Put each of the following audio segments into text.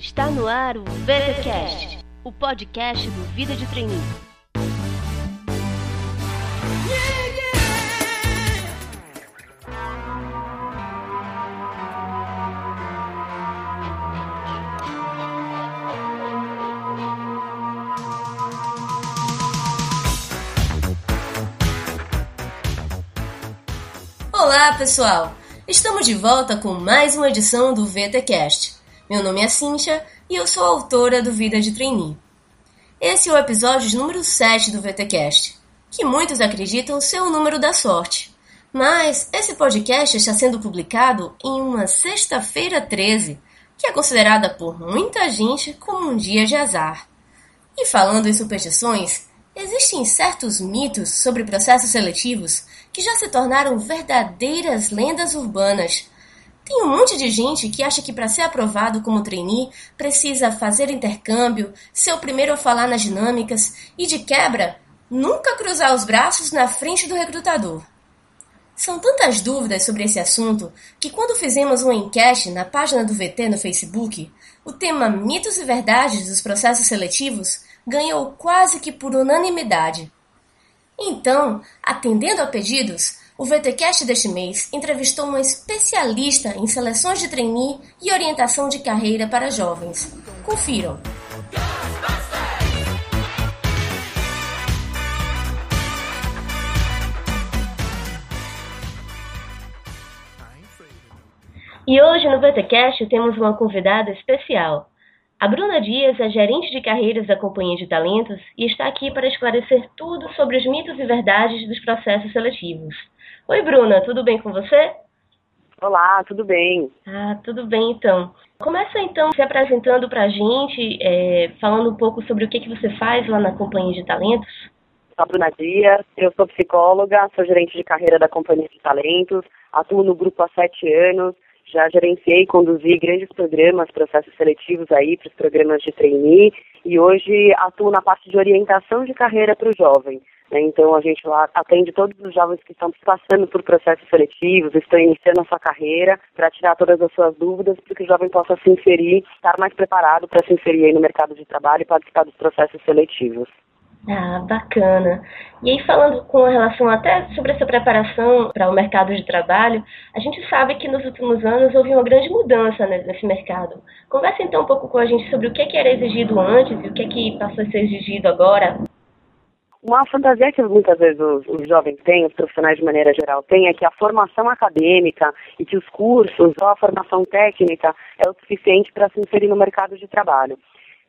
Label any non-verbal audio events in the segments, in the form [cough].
Está no ar o VTCast, o podcast do Vida de Treininho. Olá, pessoal! Estamos de volta com mais uma edição do VTCast. Meu nome é Cíntia e eu sou autora do Vida de Trainee. Esse é o episódio número 7 do VTCast, que muitos acreditam ser o número da sorte. Mas esse podcast está sendo publicado em uma sexta-feira 13, que é considerada por muita gente como um dia de azar. E falando em superstições, existem certos mitos sobre processos seletivos que já se tornaram verdadeiras lendas urbanas tem um monte de gente que acha que para ser aprovado como trainee precisa fazer intercâmbio, ser o primeiro a falar nas dinâmicas e, de quebra, nunca cruzar os braços na frente do recrutador. São tantas dúvidas sobre esse assunto que, quando fizemos uma enquete na página do VT no Facebook, o tema Mitos e Verdades dos Processos Seletivos ganhou quase que por unanimidade. Então, atendendo a pedidos, o VTcast deste mês entrevistou uma especialista em seleções de trainee e orientação de carreira para jovens. Confiram. E hoje no VTcast temos uma convidada especial. A Bruna Dias é gerente de carreiras da Companhia de Talentos e está aqui para esclarecer tudo sobre os mitos e verdades dos processos seletivos. Oi, Bruna, tudo bem com você? Olá, tudo bem? Ah, tudo bem então. Começa então se apresentando para a gente, é, falando um pouco sobre o que, que você faz lá na Companhia de Talentos. Sou a Bruna Dias, eu sou psicóloga, sou gerente de carreira da Companhia de Talentos, atuo no grupo há sete anos, já gerenciei e conduzi grandes programas, processos seletivos aí para os programas de trainee e hoje atuo na parte de orientação de carreira para o jovem. Né? Então, a gente lá atende todos os jovens que estão passando por processos seletivos, estão iniciando a sua carreira, para tirar todas as suas dúvidas, para que o jovem possa se inserir, estar mais preparado para se inserir no mercado de trabalho e participar dos processos seletivos. Ah, bacana. E aí, falando com relação até sobre essa preparação para o mercado de trabalho, a gente sabe que nos últimos anos houve uma grande mudança né, nesse mercado. Conversa então um pouco com a gente sobre o que, que era exigido antes e o que, que passou a ser exigido agora. Uma fantasia que muitas vezes os, os, jovens têm, os profissionais de maneira geral têm, é que a formação acadêmica e que os cursos, ou a formação técnica, é o suficiente para se inserir no mercado de trabalho.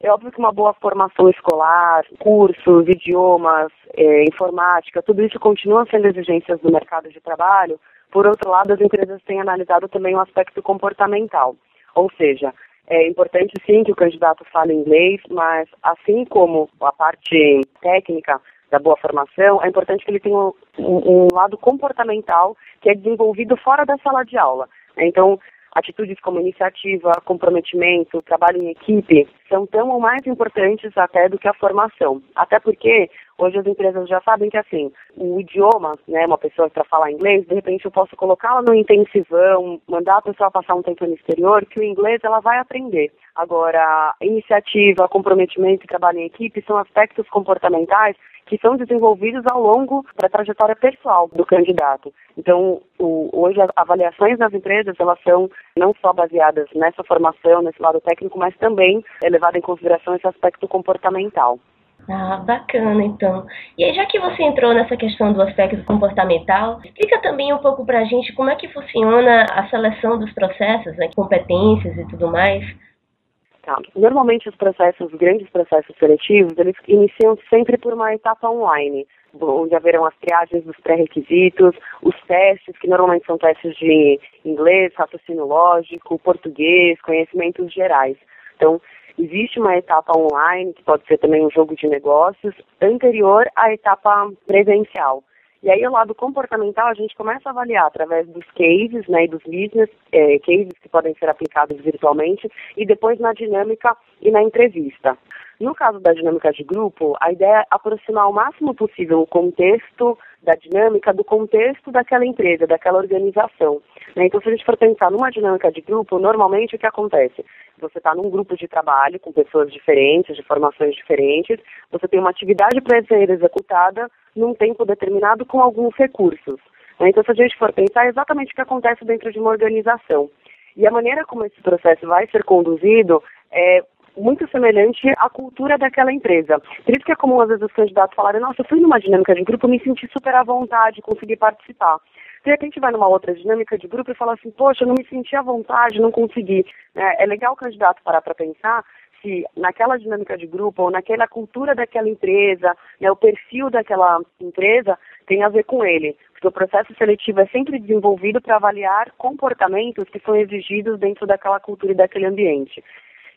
É óbvio que uma boa formação escolar, cursos, idiomas, é, informática, tudo isso continua sendo exigências do mercado de trabalho. Por outro lado, as empresas têm analisado também o aspecto comportamental, ou seja, é importante sim que o candidato fale inglês, mas assim como a parte técnica, da boa formação, é importante que ele tenha um, um, lado comportamental que é desenvolvido fora da sala de aula. Então, atitudes como iniciativa, comprometimento, trabalho em equipe são tão ou mais importantes até do que a formação. Até porque hoje as empresas já sabem que assim, o idioma, né, uma pessoa para falar inglês, de repente eu posso colocá-la no intensivão, mandar a pessoa passar um tempo no exterior, que o inglês ela vai aprender. Agora, iniciativa, comprometimento e trabalho em equipe são aspectos comportamentais que são desenvolvidos ao longo da trajetória pessoal do candidato. Então, o, hoje as avaliações das empresas elas são não só baseadas nessa formação, nesse lado técnico, mas também é levado em consideração esse aspecto comportamental. Ah, bacana, então. E aí, já que você entrou nessa questão do aspecto comportamental, explica também um pouco para a gente como é que funciona a seleção dos processos, né, competências e tudo mais. Normalmente os processos, os grandes processos seletivos, eles iniciam sempre por uma etapa online, onde haverão as triagens dos pré-requisitos, os testes, que normalmente são testes de inglês, raciocínio lógico, português, conhecimentos gerais. Então, existe uma etapa online, que pode ser também um jogo de negócios, anterior à etapa presencial. E aí, o lado comportamental, a gente começa a avaliar através dos cases, né, e dos business é, cases que podem ser aplicados virtualmente, e depois na dinâmica e na entrevista. No caso da dinâmica de grupo, a ideia é aproximar o máximo possível o contexto da dinâmica do contexto daquela empresa, daquela organização. Né? Então, se a gente for pensar numa dinâmica de grupo, normalmente o que acontece? Você está num grupo de trabalho com pessoas diferentes, de formações diferentes, você tem uma atividade para ser executada num tempo determinado com alguns recursos. Né? Então, se a gente for pensar, é exatamente o que acontece dentro de uma organização. E a maneira como esse processo vai ser conduzido é muito semelhante à cultura daquela empresa. Por isso que é comum, às vezes, os candidatos falarem, nossa, eu fui numa dinâmica de grupo, me senti super à vontade, consegui participar. De repente vai numa outra dinâmica de grupo e fala assim, poxa, eu não me senti à vontade, não consegui. É, é legal o candidato parar para pensar se naquela dinâmica de grupo ou naquela cultura daquela empresa, né, o perfil daquela empresa tem a ver com ele. Porque o processo seletivo é sempre desenvolvido para avaliar comportamentos que são exigidos dentro daquela cultura e daquele ambiente.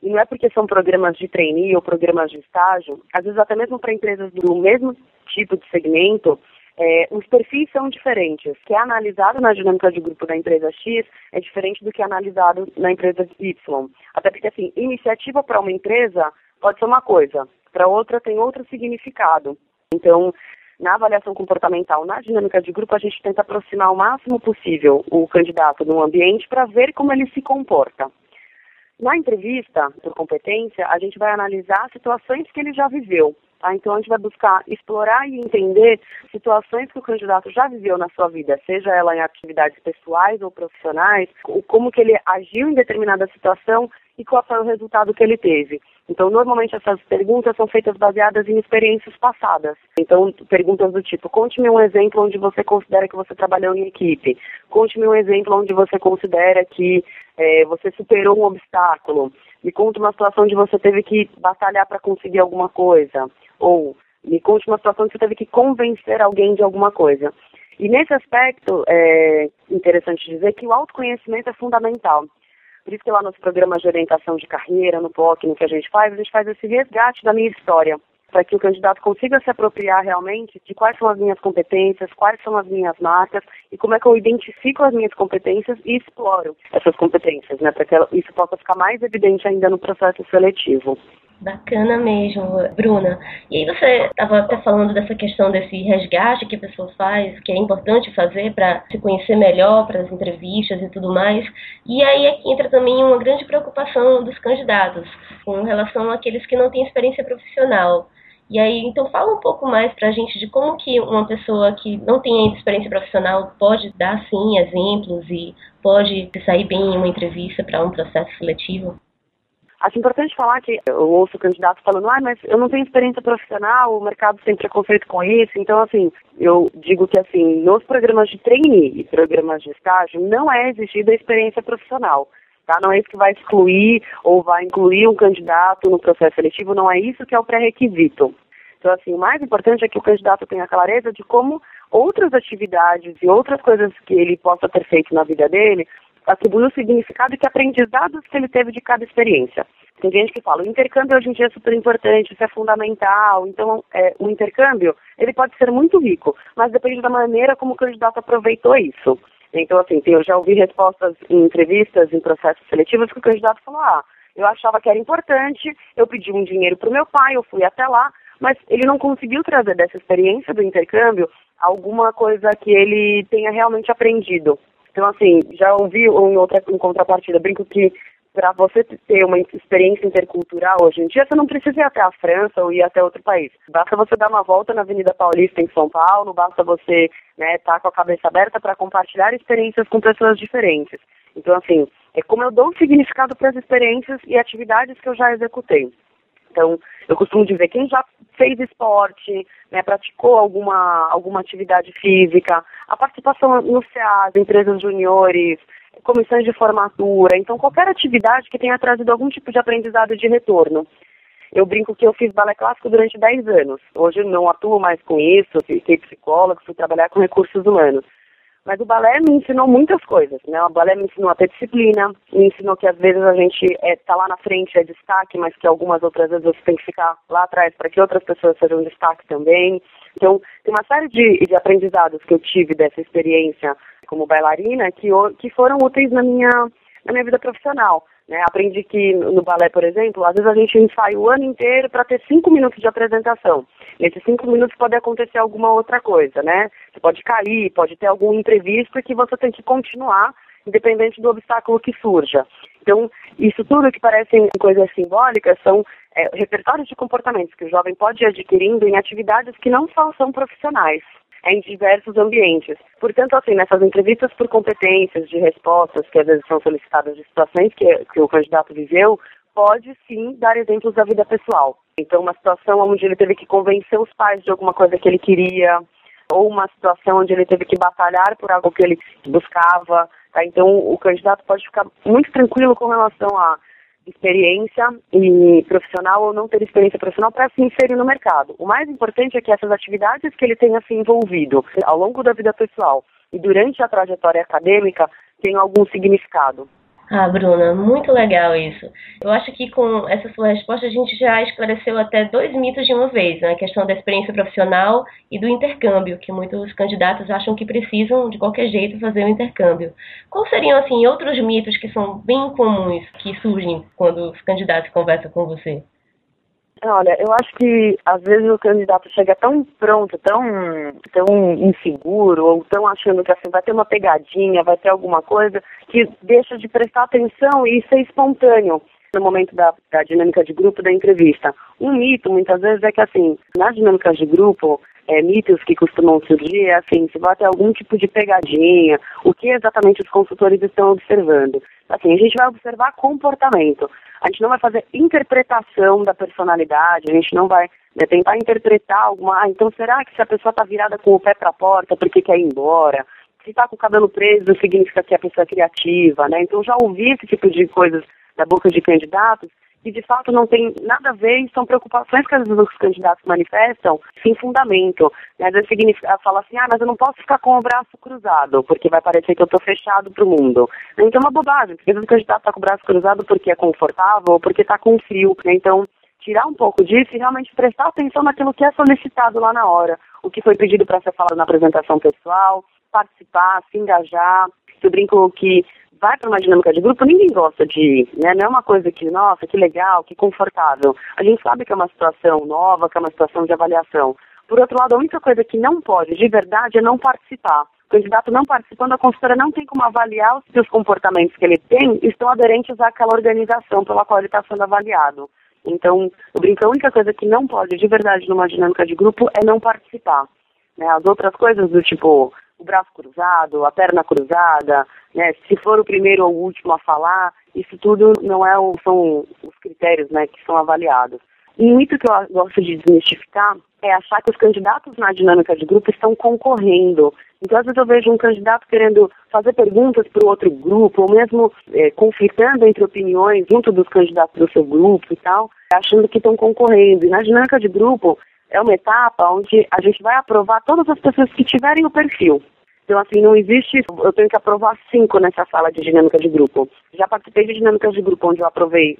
E não é porque são programas de trainee ou programas de estágio, às vezes até mesmo para empresas do mesmo tipo de segmento, é, os perfis são diferentes. O que é analisado na dinâmica de grupo da empresa X é diferente do que é analisado na empresa Y. Até porque, assim, iniciativa para uma empresa pode ser uma coisa, para outra tem outro significado. Então, na avaliação comportamental, na dinâmica de grupo, a gente tenta aproximar o máximo possível o candidato no ambiente para ver como ele se comporta. Na entrevista por competência, a gente vai analisar situações que ele já viveu. Tá? Então, a gente vai buscar explorar e entender situações que o candidato já viveu na sua vida, seja ela em atividades pessoais ou profissionais, como que ele agiu em determinada situação e qual foi o resultado que ele teve. Então, normalmente essas perguntas são feitas baseadas em experiências passadas. Então, perguntas do tipo: conte-me um exemplo onde você considera que você trabalhou em equipe. Conte-me um exemplo onde você considera que é, você superou um obstáculo. Me conte uma situação onde você teve que batalhar para conseguir alguma coisa. Ou me conte uma situação onde você teve que convencer alguém de alguma coisa. E nesse aspecto, é interessante dizer que o autoconhecimento é fundamental. Por isso que lá nos programas de orientação de carreira, no POC, no que a gente faz, a gente faz esse resgate da minha história, para que o candidato consiga se apropriar realmente de quais são as minhas competências, quais são as minhas marcas e como é que eu identifico as minhas competências e exploro essas competências, né, para que isso possa ficar mais evidente ainda no processo seletivo. Bacana mesmo, Bruna. E aí você estava até falando dessa questão desse resgate que a pessoa faz, que é importante fazer para se conhecer melhor, para as entrevistas e tudo mais. E aí aqui entra também uma grande preocupação dos candidatos com relação àqueles que não têm experiência profissional. E aí, então fala um pouco mais para a gente de como que uma pessoa que não tem experiência profissional pode dar, sim, exemplos e pode sair bem em uma entrevista para um processo seletivo. Acho importante falar que eu ouço candidatos falando, ah, mas eu não tenho experiência profissional, o mercado tem preconceito com isso. Então, assim, eu digo que, assim, nos programas de trainee e programas de estágio, não é exigida a experiência profissional. Tá? Não é isso que vai excluir ou vai incluir um candidato no processo seletivo, não é isso que é o pré-requisito. Então, assim, o mais importante é que o candidato tenha clareza de como outras atividades e outras coisas que ele possa ter feito na vida dele atribuir o significado que aprendizados que ele teve de cada experiência. Tem gente que fala, o intercâmbio hoje em dia é super importante, isso é fundamental. Então, é, o intercâmbio, ele pode ser muito rico, mas depende da maneira como o candidato aproveitou isso. Então, assim, eu já ouvi respostas em entrevistas, em processos seletivos, que o candidato falou, ah, eu achava que era importante, eu pedi um dinheiro para o meu pai, eu fui até lá, mas ele não conseguiu trazer dessa experiência do intercâmbio alguma coisa que ele tenha realmente aprendido. Então, assim, já ouvi em outra em contrapartida, brinco que para você ter uma experiência intercultural hoje em dia, você não precisa ir até a França ou ir até outro país. Basta você dar uma volta na Avenida Paulista em São Paulo, basta você estar né, tá com a cabeça aberta para compartilhar experiências com pessoas diferentes. Então, assim, é como eu dou significado para as experiências e atividades que eu já executei. Então, eu costumo dizer, quem já fez esporte, né, praticou alguma, alguma atividade física, a participação no CEAS, empresas juniores, comissões de formatura, então qualquer atividade que tenha trazido algum tipo de aprendizado de retorno. Eu brinco que eu fiz balé clássico durante 10 anos. Hoje não atuo mais com isso, fiquei psicólogo, fui trabalhar com recursos humanos. Mas o balé me ensinou muitas coisas, né? O balé me ensinou a ter disciplina, me ensinou que às vezes a gente é, tá lá na frente, é destaque, mas que algumas outras vezes você tem que ficar lá atrás para que outras pessoas sejam destaque também. Então, tem uma série de, de aprendizados que eu tive dessa experiência como bailarina que, que foram úteis na minha, na minha vida profissional. Né? Aprendi que no balé, por exemplo, às vezes a gente ensaia o ano inteiro para ter cinco minutos de apresentação. Nesses cinco minutos pode acontecer alguma outra coisa, né? Você pode cair, pode ter algum imprevisto que você tem que continuar, independente do obstáculo que surja. Então, isso tudo que parecem coisas simbólicas são é, repertórios de comportamentos que o jovem pode ir adquirindo em atividades que não só são profissionais em diversos ambientes. Portanto, assim, nessas entrevistas por competências de respostas que às vezes são solicitadas de situações que, que o candidato viveu, pode sim dar exemplos da vida pessoal. Então, uma situação onde ele teve que convencer os pais de alguma coisa que ele queria, ou uma situação onde ele teve que batalhar por algo que ele buscava. Tá? Então, o candidato pode ficar muito tranquilo com relação a experiência e profissional ou não ter experiência profissional para se inserir no mercado. O mais importante é que essas atividades que ele tenha se envolvido ao longo da vida pessoal e durante a trajetória acadêmica tenham algum significado. Ah, Bruna, muito legal isso. Eu acho que com essa sua resposta a gente já esclareceu até dois mitos de uma vez, né? A questão da experiência profissional e do intercâmbio, que muitos candidatos acham que precisam de qualquer jeito fazer o um intercâmbio. Quais seriam assim outros mitos que são bem comuns que surgem quando os candidatos conversam com você? Olha, eu acho que às vezes o candidato chega tão pronto, tão, tão inseguro, ou tão achando que assim vai ter uma pegadinha, vai ter alguma coisa, que deixa de prestar atenção e ser espontâneo no momento da, da dinâmica de grupo da entrevista. Um mito, muitas vezes, é que assim, nas dinâmicas de grupo, é, mitos que costumam surgir é assim, se vai ter algum tipo de pegadinha, o que exatamente os consultores estão observando. Assim, a gente vai observar comportamento. A gente não vai fazer interpretação da personalidade, a gente não vai né, tentar interpretar alguma. Ah, então será que se a pessoa está virada com o pé para a porta porque quer ir embora? Se está com o cabelo preso, significa que a pessoa é criativa, né? Então já ouvi esse tipo de coisas da boca de candidatos que de fato não tem nada a ver e são preocupações que às vezes os candidatos manifestam sem fundamento. Né? Às vezes significa, fala assim, ah, mas eu não posso ficar com o braço cruzado, porque vai parecer que eu estou fechado para o mundo. Então é uma bobagem, porque às vezes o candidato está com o braço cruzado porque é confortável ou porque está com frio. Né? Então, tirar um pouco disso e realmente prestar atenção naquilo que é solicitado lá na hora. O que foi pedido para ser falado na apresentação pessoal, participar, se engajar. Eu brinco que vai para uma dinâmica de grupo, ninguém gosta de ir, né? Não é uma coisa que, nossa, que legal, que confortável. A gente sabe que é uma situação nova, que é uma situação de avaliação. Por outro lado, a única coisa que não pode, de verdade, é não participar. O candidato não participando, a consultora não tem como avaliar se os comportamentos que ele tem estão aderentes àquela organização pela qual ele está sendo avaliado. Então, eu brinco, a única coisa que não pode, de verdade, numa dinâmica de grupo é não participar. Né? As outras coisas do tipo o braço cruzado, a perna cruzada, né? Se for o primeiro ou o último a falar, isso tudo não é o, são os critérios, né, que são avaliados. E mito que eu gosto de desmistificar é achar que os candidatos na dinâmica de grupo estão concorrendo. Então, às vezes eu vejo um candidato querendo fazer perguntas para o outro grupo, ou mesmo é, conflitando entre opiniões junto dos candidatos do seu grupo e tal, achando que estão concorrendo. E na dinâmica de grupo, é uma etapa onde a gente vai aprovar todas as pessoas que tiverem o perfil. Então, assim, não existe, eu tenho que aprovar cinco nessa sala de dinâmica de grupo. Já participei de dinâmicas de grupo onde eu aprovei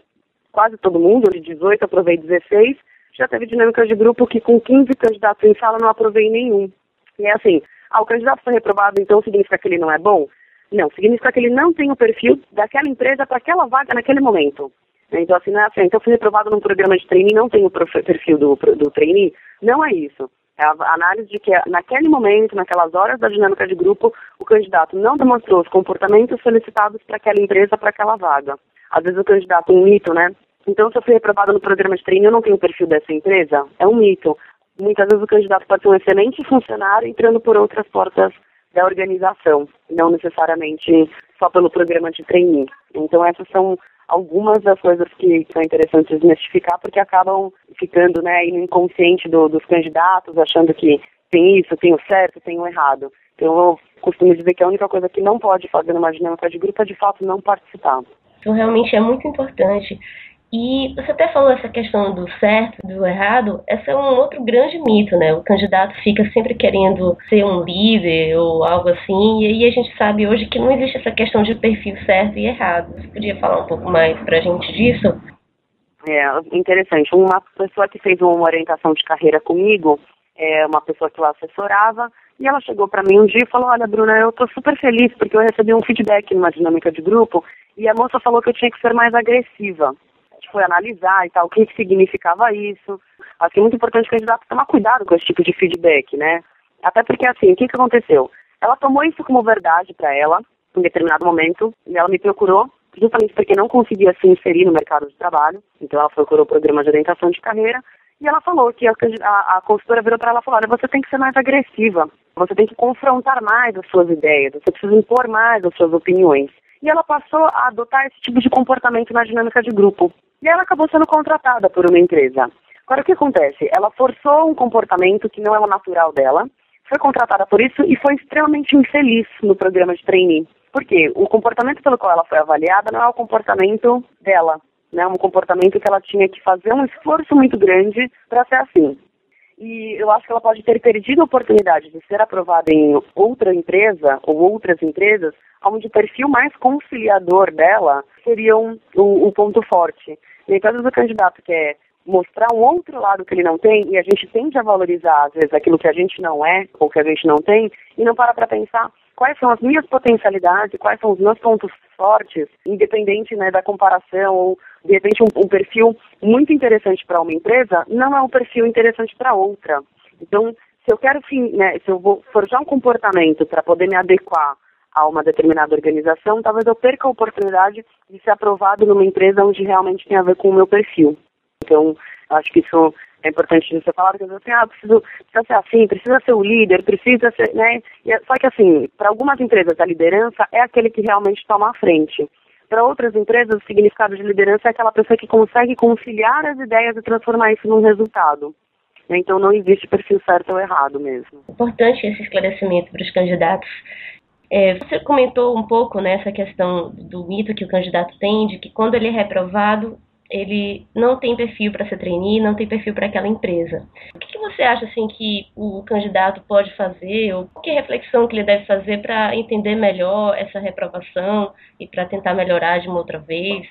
quase todo mundo, de 18 aprovei 16. Já teve dinâmicas de grupo que com 15 candidatos em sala não aprovei nenhum. E é assim, ah, o candidato foi reprovado, então significa que ele não é bom? Não, significa que ele não tem o perfil daquela empresa para aquela vaga naquele momento. Então, assim, não é assim, então fui reprovado num programa de trainee, não tenho o perfil do, do trainee. Não é isso. É a análise de que naquele momento, naquelas horas da dinâmica de grupo, o candidato não demonstrou os comportamentos solicitados para aquela empresa, para aquela vaga. Às vezes o candidato é um mito, né? Então, se eu fui reprovado no programa de treino, eu não tenho perfil dessa empresa? É um mito. Muitas vezes o candidato pode ser um excelente funcionário entrando por outras portas da organização, não necessariamente só pelo programa de trainee. Então, essas são algumas das coisas que são interessantes desmistificar, porque acabam ficando né, inconsciente do, dos candidatos, achando que tem isso, tem o certo, tem o errado. Então, eu costumo dizer que a única coisa que não pode fazer numa dinâmica de grupo é, de fato, não participar. Então, realmente é muito importante e você até falou essa questão do certo, do errado, esse é um outro grande mito, né? O candidato fica sempre querendo ser um líder ou algo assim, e aí a gente sabe hoje que não existe essa questão de perfil certo e errado. Você podia falar um pouco mais pra gente disso? É, interessante. Uma pessoa que fez uma orientação de carreira comigo, é uma pessoa que eu assessorava, e ela chegou para mim um dia e falou: Olha, Bruna, eu estou super feliz porque eu recebi um feedback numa dinâmica de grupo e a moça falou que eu tinha que ser mais agressiva. Foi analisar e tal, o que, que significava isso. Que é muito importante o candidato tomar cuidado com esse tipo de feedback, né? Até porque, assim, o que, que aconteceu? Ela tomou isso como verdade para ela, em determinado momento, e ela me procurou justamente porque não conseguia se inserir no mercado de trabalho. Então ela procurou o programa de orientação de carreira e ela falou que a, a, a consultora virou para ela e falou: olha, você tem que ser mais agressiva, você tem que confrontar mais as suas ideias, você precisa impor mais as suas opiniões. E ela passou a adotar esse tipo de comportamento na dinâmica de grupo. E ela acabou sendo contratada por uma empresa. Agora, o que acontece? Ela forçou um comportamento que não é o natural dela, foi contratada por isso e foi extremamente infeliz no programa de trainee. Porque o comportamento pelo qual ela foi avaliada não é o comportamento dela, né? Um comportamento que ela tinha que fazer um esforço muito grande para ser assim. E eu acho que ela pode ter perdido a oportunidade de ser aprovada em outra empresa ou outras empresas, onde o perfil mais conciliador dela seria um, o, o ponto forte. E caso do candidato que é mostrar um outro lado que ele não tem, e a gente tende a valorizar, às vezes, aquilo que a gente não é ou que a gente não tem, e não para para pensar quais são as minhas potencialidades, quais são os meus pontos fortes, independente né, da comparação ou de repente um, um perfil muito interessante para uma empresa não é um perfil interessante para outra. Então, se eu quero, né, se eu vou forjar um comportamento para poder me adequar a uma determinada organização, talvez eu perca a oportunidade de ser aprovado numa empresa onde realmente tem a ver com o meu perfil. Então, acho que isso é importante de ser falado, que assim, ah, preciso, precisa ser assim, precisa ser o líder, precisa ser, né? E, é, só que assim, para algumas empresas a liderança é aquele que realmente toma a frente. Para outras empresas, o significado de liderança é aquela pessoa que consegue conciliar as ideias e transformar isso num resultado. Né? Então não existe perfil certo ou errado mesmo. Importante esse esclarecimento para os candidatos. É, você comentou um pouco nessa né, questão do mito que o candidato tem de que quando ele é reprovado, ele não tem perfil para ser trainee, não tem perfil para aquela empresa. O que, que, você acha assim que o candidato pode fazer, ou que reflexão que ele deve fazer para entender melhor essa reprovação e para tentar melhorar de uma outra vez?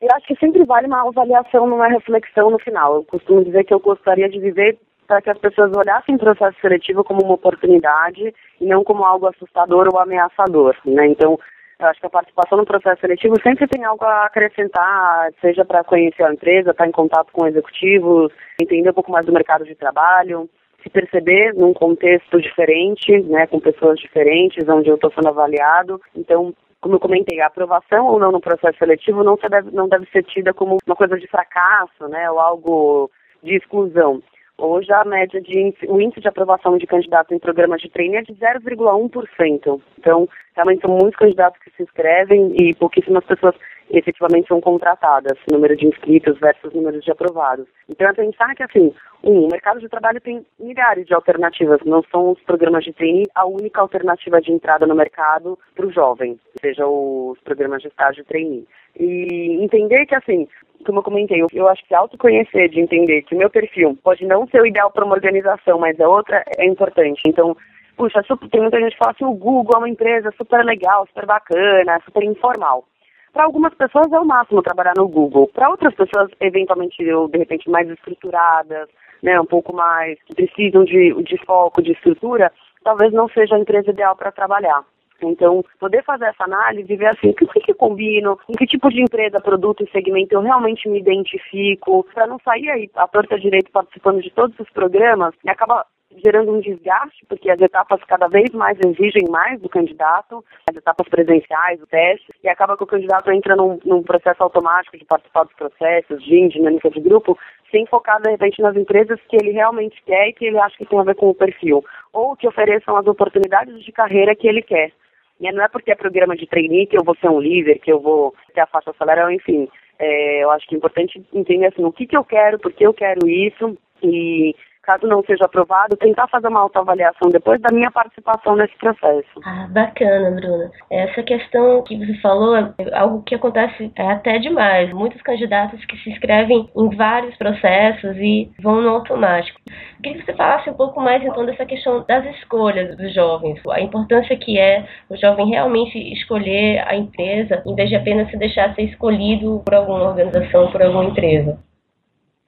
Eu acho que sempre vale uma avaliação, numa reflexão no final. Eu costumo dizer que eu gostaria de viver para que as pessoas olhassem o processo seletivo como uma oportunidade e não como algo assustador ou ameaçador. Né? Então, eu acho que a participação no processo seletivo sempre tem algo a acrescentar, seja para conhecer a empresa, estar em contato com executivos, entender um pouco mais do mercado de trabalho, se perceber num contexto diferente, né, com pessoas diferentes, onde eu estou sendo avaliado. Então, como eu comentei, a aprovação ou não no processo seletivo não deve, não deve ser tida como uma coisa de fracasso, né, ou algo de exclusão. Hoje a média de o índice de aprovação de candidatos em programas de treino é de 0,1%. Então, realmente são muitos candidatos que se inscrevem e pouquíssimas pessoas efetivamente são contratadas, número de inscritos versus número de aprovados. Então é pensar que assim, um, o mercado de trabalho tem milhares de alternativas, não são os programas de treino a única alternativa de entrada no mercado para o jovem, seja os programas de estágio trainee. E entender que assim, como eu comentei, eu, acho que autoconhecer, de entender que o meu perfil pode não ser o ideal para uma organização, mas a outra é importante. Então, puxa, tem muita gente que fala assim, o Google é uma empresa super legal, super bacana, super informal. Para algumas pessoas é o máximo trabalhar no Google. Para outras pessoas, eventualmente, de repente mais estruturadas, né, um pouco mais, que precisam de, de foco, de estrutura, talvez não seja a empresa ideal para trabalhar. Então, poder fazer essa análise e ver assim, o que, que combino, em que tipo de empresa, produto e segmento eu realmente me identifico, para não sair aí a torta direito participando de todos os programas e acaba gerando um desgaste, porque as etapas cada vez mais exigem mais do candidato, as etapas presenciais, o teste, e acaba que o candidato entra num, num processo automático de participar dos processos, de dinâmica de grupo, sem focar, de repente, nas empresas que ele realmente quer e que ele acha que tem a ver com o perfil, ou que ofereçam as oportunidades de carreira que ele quer. E não é porque é programa de trainee que eu vou ser um líder, que eu vou ter a faixa salarial, enfim. É, eu acho que é importante entender assim, o que, que eu quero, por que eu quero isso e caso não seja aprovado, tentar fazer uma autoavaliação depois da minha participação nesse processo. Ah, bacana, Bruna. Essa questão que você falou é algo que acontece até demais. Muitos candidatos que se inscrevem em vários processos e vão no automático. Eu queria que você falasse um pouco mais então dessa questão das escolhas dos jovens, a importância que é o jovem realmente escolher a empresa em vez de apenas se deixar ser escolhido por alguma organização, por alguma empresa.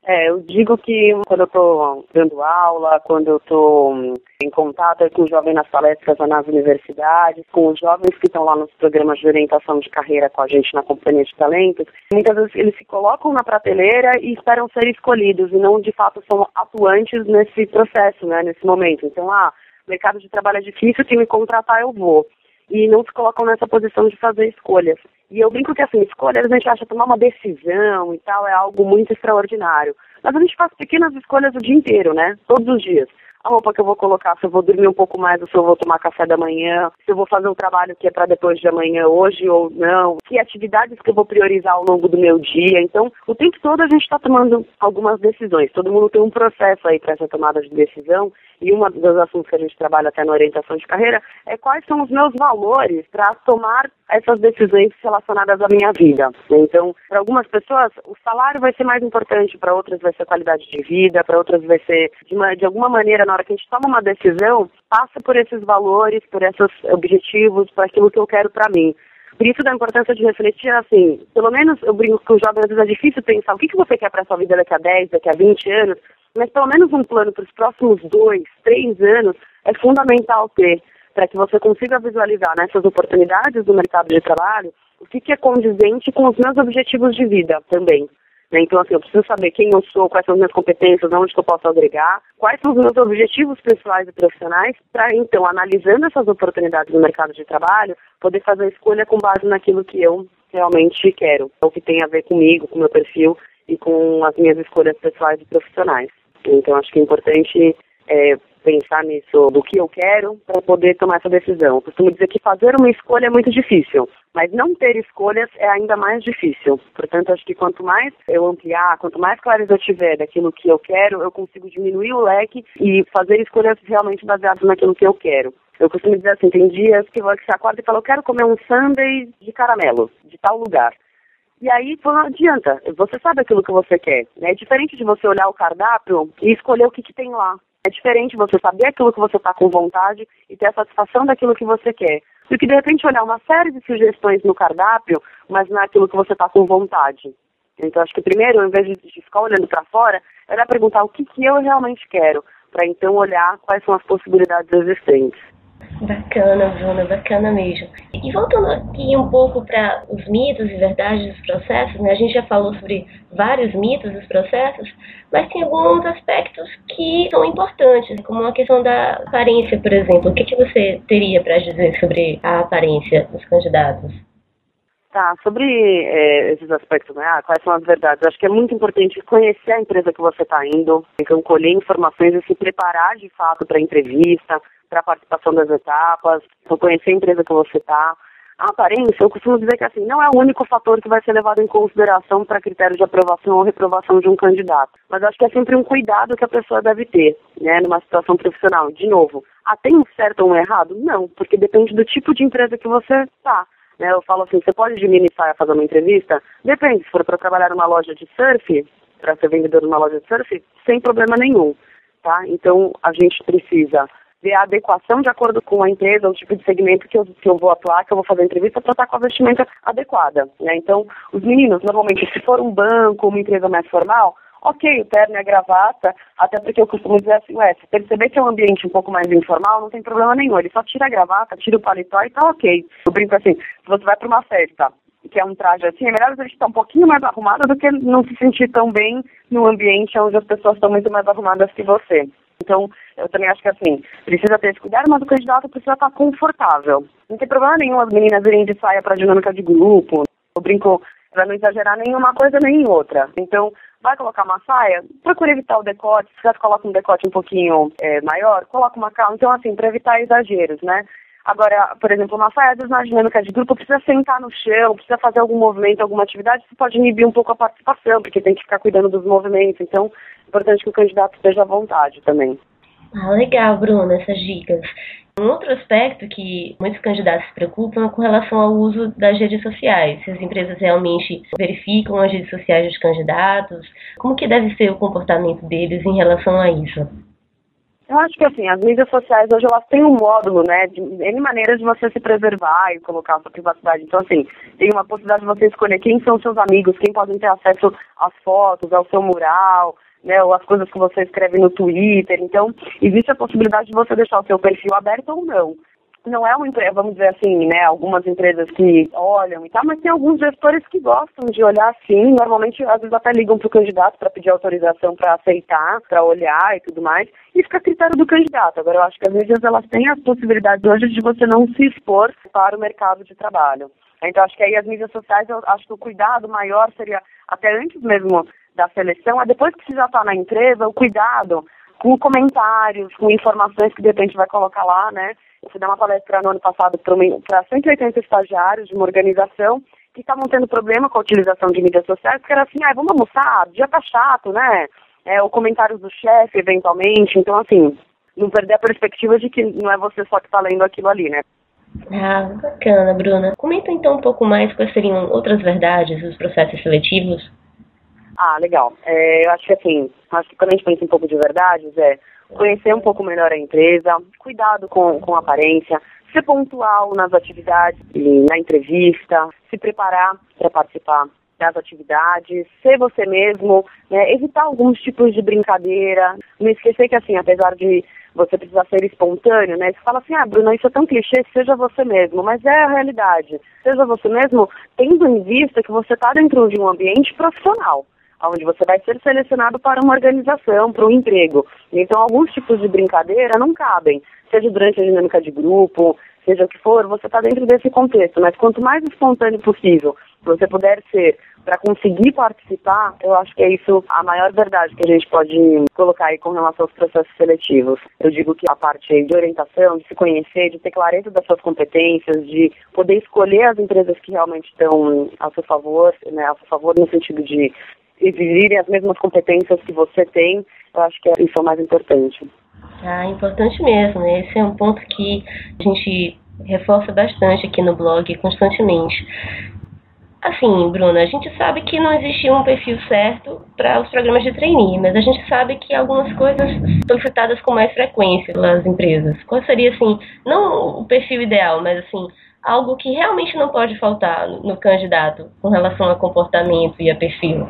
É, eu digo que quando eu estou dando aula, quando eu estou hum, em contato com os jovens nas palestras nas universidades, com os jovens que estão lá nos programas de orientação de carreira com a gente na Companhia de Talentos, muitas vezes eles se colocam na prateleira e esperam ser escolhidos e não de fato são atuantes nesse processo, né, nesse momento. Então, ah, mercado de trabalho é difícil, se me contratar eu vou. E não se colocam nessa posição de fazer escolhas. E eu brinco que assim, escolhas a gente acha tomar uma decisão e tal é algo muito extraordinário. Mas a gente faz pequenas escolhas o dia inteiro, né? Todos os dias a roupa que eu vou colocar, se eu vou dormir um pouco mais ou se eu vou tomar café da manhã, se eu vou fazer um trabalho que é para depois de amanhã, hoje ou não, que atividades que eu vou priorizar ao longo do meu dia. Então, o tempo todo a gente está tomando algumas decisões. Todo mundo tem um processo aí para essa tomada de decisão e uma dos assuntos que a gente trabalha até na orientação de carreira é quais são os meus valores para tomar essas decisões relacionadas à minha vida. Então, para algumas pessoas, o salário vai ser mais importante, para outras vai ser qualidade de vida, para outras vai ser, de, uma, de alguma maneira, na hora que a gente toma uma decisão, passa por esses valores, por esses objetivos, por aquilo que eu quero para mim. Por isso da importância de refletir, assim, pelo menos eu brinco com os jovens, às vezes é difícil pensar o que, que você quer para sua vida daqui a 10, daqui a 20 anos, mas pelo menos um plano para os próximos dois, três anos é fundamental ter, para que você consiga visualizar nessas oportunidades do mercado de trabalho o que, que é condizente com os meus objetivos de vida também. Né? Então, assim, eu preciso saber quem eu sou, quais são as minhas competências, onde que eu posso agregar, quais são os meus objetivos pessoais e profissionais, para, então, analisando essas oportunidades no mercado de trabalho, poder fazer a escolha com base naquilo que eu realmente quero, o que tem a ver comigo, com o meu perfil e com as minhas escolhas pessoais e profissionais. Então, acho que é importante é, pensar nisso, do que eu quero, para poder tomar essa decisão. Eu costumo dizer que fazer uma escolha é muito difícil, mas não ter escolhas é ainda mais difícil. Portanto, acho que quanto mais eu ampliar, quanto mais clareza eu tiver daquilo que eu quero, eu consigo diminuir o leque e fazer escolhas realmente baseadas naquilo que eu quero. Eu costumo dizer assim, tem dias que você acorda e fala, eu quero comer um sundae de caramelo, de tal lugar. E aí não adianta, você sabe aquilo que você quer. Né? É diferente de você olhar o cardápio e escolher o que, que tem lá. É diferente você saber aquilo que você está com vontade e ter a satisfação daquilo que você quer. Do que de repente olhar uma série de sugestões no cardápio, mas não é aquilo que você está com vontade. Então acho que primeiro, ao invés de ficar olhando para fora, era perguntar o que, que eu realmente quero, para então olhar quais são as possibilidades existentes. Bacana, Bruna, bacana mesmo. E voltando aqui um pouco para os mitos e verdades dos processos, né? a gente já falou sobre vários mitos dos processos, mas tem alguns aspectos que são importantes, como a questão da aparência, por exemplo. O que, que você teria para dizer sobre a aparência dos candidatos? Tá, sobre é, esses aspectos, né? Ah, quais são as verdades? Acho que é muito importante conhecer a empresa que você está indo, então colher informações e se preparar de fato para a entrevista, para a participação das etapas, para conhecer a empresa que você está. A aparência, eu costumo dizer que assim, não é o único fator que vai ser levado em consideração para critério de aprovação ou reprovação de um candidato. Mas acho que é sempre um cuidado que a pessoa deve ter, né, numa situação profissional. De novo, ah, tem um certo ou um errado? Não, porque depende do tipo de empresa que você está. Né, eu falo assim, você pode diminuir a fazer uma entrevista? Depende, se for para trabalhar numa loja de surf, para ser vendedor numa loja de surf, sem problema nenhum, tá? Então, a gente precisa ver a adequação de acordo com a empresa, o tipo de segmento que eu, que eu vou atuar, que eu vou fazer entrevista, para estar com a vestimenta adequada. Né? Então, os meninos, normalmente, se for um banco, uma empresa mais formal, ok, o terno e a gravata, até porque eu costumo dizer assim, ué, se perceber que é um ambiente um pouco mais informal, não tem problema nenhum, ele só tira a gravata, tira o paletó e tá ok. Eu brinco assim, se você vai para uma festa, que é um traje assim, é melhor a gente estar um pouquinho mais arrumada do que não se sentir tão bem no ambiente onde as pessoas estão muito mais arrumadas que você. Então, eu também acho que assim, precisa ter esse cuidado, mas o candidato precisa estar confortável. Não tem problema nenhum as meninas irem de saia para dinâmica de grupo. Eu brinco para não exagerar nenhuma coisa nem outra. Então, vai colocar uma saia, procure evitar o decote. Se você coloca um decote um pouquinho é, maior, coloca uma calça. Então, assim, para evitar exageros, né? Agora, por exemplo, uma saia na dinâmica de grupo precisa sentar no chão, precisa fazer algum movimento, alguma atividade, você pode inibir um pouco a participação, porque tem que ficar cuidando dos movimentos. Então, é importante que o candidato esteja à vontade também. Ah, legal, Bruna, essas dicas. Um outro aspecto que muitos candidatos se preocupam é com relação ao uso das redes sociais. Se as empresas realmente verificam as redes sociais dos candidatos, como que deve ser o comportamento deles em relação a isso? Eu acho que assim, as mídias sociais hoje elas têm um módulo, né, de N maneiras de você se preservar e colocar a sua privacidade. Então, assim, tem uma possibilidade de você escolher quem são seus amigos, quem podem ter acesso às fotos, ao seu mural, né, ou as coisas que você escreve no Twitter. Então, existe a possibilidade de você deixar o seu perfil aberto ou não não é uma empresa, vamos dizer assim, né, algumas empresas que olham e tal, mas tem alguns gestores que gostam de olhar assim, normalmente às vezes até ligam para o candidato para pedir autorização para aceitar, para olhar e tudo mais, e fica a critério do candidato. Agora eu acho que as mídias elas têm as possibilidades hoje de você não se expor para o mercado de trabalho. Então acho que aí as mídias sociais, eu acho que o cuidado maior seria até antes mesmo da seleção, é depois que você já está na empresa, o cuidado com comentários, com informações que de repente vai colocar lá, né? Eu dar uma palestra no ano passado para 180 estagiários de uma organização que estavam tendo problema com a utilização de mídias sociais, que era assim, ah, vamos almoçar, o dia tá chato, né? É, o comentário do chefe, eventualmente. Então, assim, não perder a perspectiva de que não é você só que está lendo aquilo ali, né? Ah, bacana, Bruna. Comenta então um pouco mais quais seriam outras verdades dos processos seletivos. Ah, legal. É, eu acho que assim, acho que quando a gente pensa um pouco de verdades, é conhecer um pouco melhor a empresa, cuidado com, com a aparência, ser pontual nas atividades e na entrevista, se preparar para participar das atividades, ser você mesmo, né, evitar alguns tipos de brincadeira, não esquecer que assim, apesar de você precisar ser espontâneo, né? Você fala assim, ah, Bruno, isso é tão clichê, seja você mesmo, mas é a realidade. Seja você mesmo, tendo em vista que você está dentro de um ambiente profissional onde você vai ser selecionado para uma organização, para um emprego. Então, alguns tipos de brincadeira não cabem, seja durante a dinâmica de grupo, seja o que for, você está dentro desse contexto. Mas quanto mais espontâneo possível você puder ser para conseguir participar, eu acho que é isso a maior verdade que a gente pode colocar aí com relação aos processos seletivos. Eu digo que a parte de orientação, de se conhecer, de ter clareza das suas competências, de poder escolher as empresas que realmente estão a seu favor, né, a seu favor no sentido de exigirem as mesmas competências que você tem, eu acho que é isso é o mais importante. Ah, importante mesmo. Né? Esse é um ponto que a gente reforça bastante aqui no blog constantemente. Assim, Bruna, a gente sabe que não existe um perfil certo para os programas de trainee, mas a gente sabe que algumas coisas solicitadas com mais frequência pelas empresas. Qual seria, assim, não o perfil ideal, mas assim, algo que realmente não pode faltar no candidato com relação a comportamento e a perfil?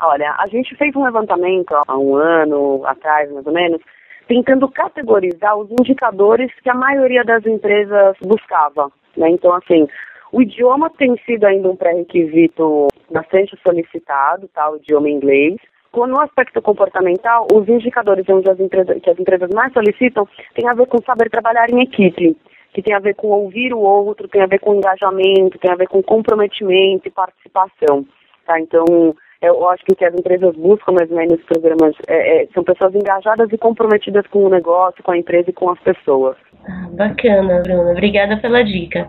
Olha, a gente fez um levantamento há um ano atrás, mais ou menos, tentando categorizar os indicadores que a maioria das empresas buscava. Né? Então, assim, o idioma tem sido ainda um pré-requisito bastante solicitado, tá? o idioma inglês. No aspecto comportamental, os indicadores onde as empresas, que as empresas mais solicitam tem a ver com saber trabalhar em equipe, que tem a ver com ouvir o outro, tem a ver com engajamento, tem a ver com comprometimento e participação. Tá? Então, eu acho que o que as empresas buscam mais ou menos nos programas é, é, são pessoas engajadas e comprometidas com o negócio, com a empresa e com as pessoas. Ah, bacana, Bruna. Obrigada pela dica.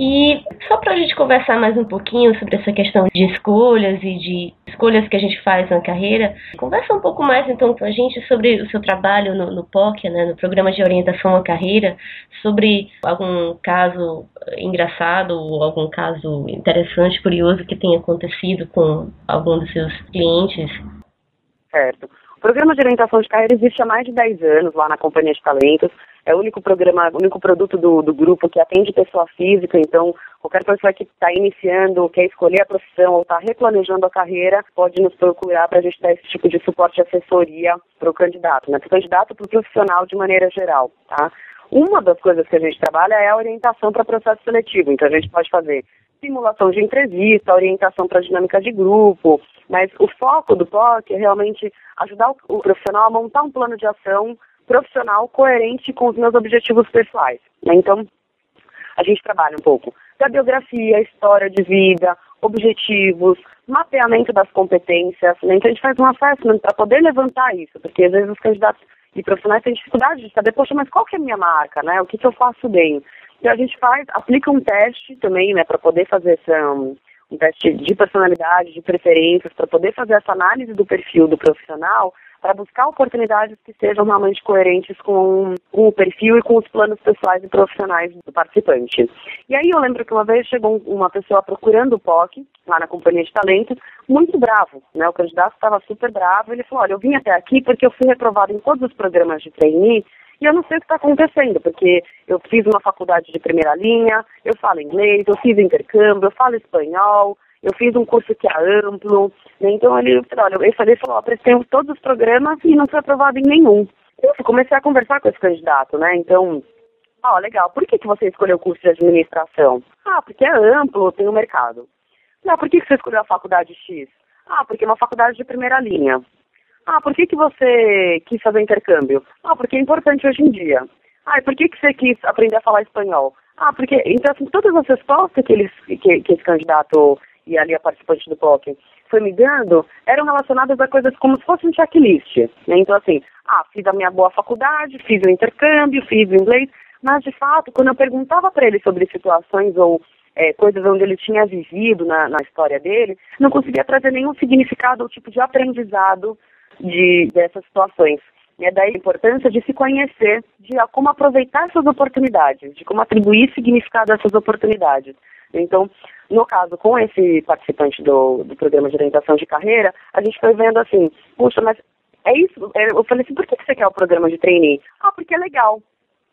E só para a gente conversar mais um pouquinho sobre essa questão de escolhas e de escolhas que a gente faz na carreira, conversa um pouco mais então com a gente sobre o seu trabalho no, no POC, né, no Programa de Orientação à Carreira, sobre algum caso engraçado ou algum caso interessante, curioso que tenha acontecido com algum dos seus clientes. Certo. O programa de orientação de carreira existe há mais de 10 anos lá na Companhia de Talentos. É o único programa, o único produto do, do grupo que atende pessoa física, então qualquer pessoa que está iniciando, quer escolher a profissão ou está replanejando a carreira, pode nos procurar para a gente dar esse tipo de suporte e assessoria para o candidato, né? Para o candidato, para o profissional de maneira geral, tá? Uma das coisas que a gente trabalha é a orientação para processo seletivo. Então, a gente pode fazer simulação de entrevista, orientação para dinâmica de grupo, mas o foco do POC é realmente ajudar o profissional a montar um plano de ação profissional coerente com os meus objetivos pessoais. Né? Então, a gente trabalha um pouco da biografia, história de vida, objetivos, mapeamento das competências. Né? Então, a gente faz um assessment para poder levantar isso, porque às vezes os candidatos e profissionais têm dificuldade de saber, poxa, mas qual que é a minha marca, né? O que, que eu faço bem? Então a gente faz, aplica um teste também, né, para poder fazer essa, um, teste de personalidade, de preferências, para poder fazer essa análise do perfil do profissional, para buscar oportunidades que sejam realmente coerentes com, com, o perfil e com os planos pessoais e profissionais do participante. E aí eu lembro que uma vez chegou uma pessoa procurando o POC, lá na companhia de talento, muito bravo, né? O candidato estava super bravo, ele falou, olha, eu vim até aqui porque eu fui reprovado em todos os programas de trainee e eu não sei o que está acontecendo, porque eu fiz uma faculdade de primeira linha, eu falo inglês, eu fiz intercâmbio, eu falo espanhol, eu fiz um curso que é amplo, né? então ele, olha, eu falei, falou, apresentei todos os programas e não fui aprovado em nenhum. Eu comecei a conversar com esse candidato, né? Então, ó, legal, por que, que você escolheu o curso de administração? Ah, porque é amplo, tem o um mercado. Ah, por que, que você escolheu a faculdade X? Ah, porque é uma faculdade de primeira linha. Ah, por que, que você quis fazer intercâmbio? Ah, porque é importante hoje em dia. Ah, por que, que você quis aprender a falar espanhol? Ah, porque, então, assim, todas as respostas que, eles, que, que esse candidato e ali a participante do POC foi me dando eram relacionadas a coisas como se fosse um checklist. Né? Então, assim, ah, fiz a minha boa faculdade, fiz o intercâmbio, fiz o inglês, mas, de fato, quando eu perguntava para ele sobre situações ou é, coisas onde ele tinha vivido na, na história dele, não conseguia trazer nenhum significado ou tipo de aprendizado de, dessas situações. E é daí a importância de se conhecer, de como aproveitar essas oportunidades, de como atribuir significado a essas oportunidades. Então, no caso, com esse participante do, do programa de orientação de carreira, a gente foi vendo assim, puxa, mas é isso? É, eu falei assim, por que você quer o programa de trainee? Ah, porque é legal.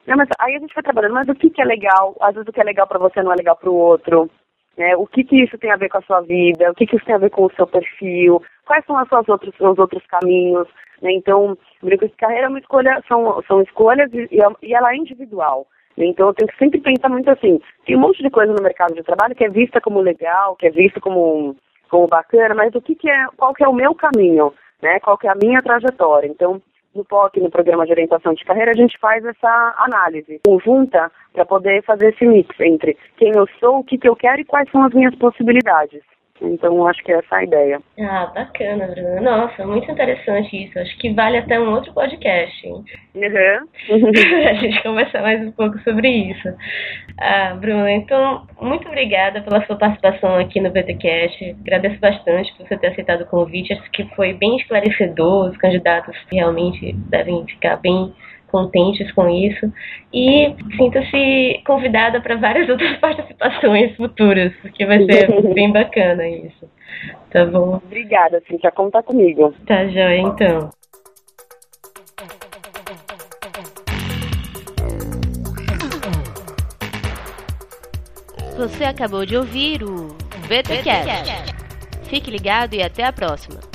Não, mas aí a gente foi trabalhando, mas o que, que é legal? Às vezes o que é legal para você não é legal para o outro. Né? O que, que isso tem a ver com a sua vida? O que, que isso tem a ver com o seu perfil? Quais são as suas outros, os outros caminhos? Né? Então, brinco de carreira é uma escolha, são, são escolhas e, e ela é individual. Então eu tenho que sempre pensar muito assim, tem um monte de coisa no mercado de trabalho que é vista como legal, que é vista como, como bacana, mas o que, que é, qual que é o meu caminho, né? Qual que é a minha trajetória? Então, no POC, no Programa de Orientação de Carreira, a gente faz essa análise conjunta para poder fazer esse mix entre quem eu sou, o que, que eu quero e quais são as minhas possibilidades. Então, acho que é essa a ideia. Ah, bacana, Bruna. Nossa, muito interessante isso. Acho que vale até um outro podcast. Hein? Uhum. [laughs] a gente conversar mais um pouco sobre isso. Ah, Bruna, então, muito obrigada pela sua participação aqui no BTcast. Agradeço bastante por você ter aceitado o convite. Acho que foi bem esclarecedor. Os candidatos realmente devem ficar bem contentes com isso e sinta-se convidada para várias [laughs] outras participações futuras, porque vai ser [laughs] bem bacana isso. Tá bom? Obrigada, Cintia. Conta comigo. Tá joia, então. Você acabou de ouvir o VTCast. Fique ligado e até a próxima.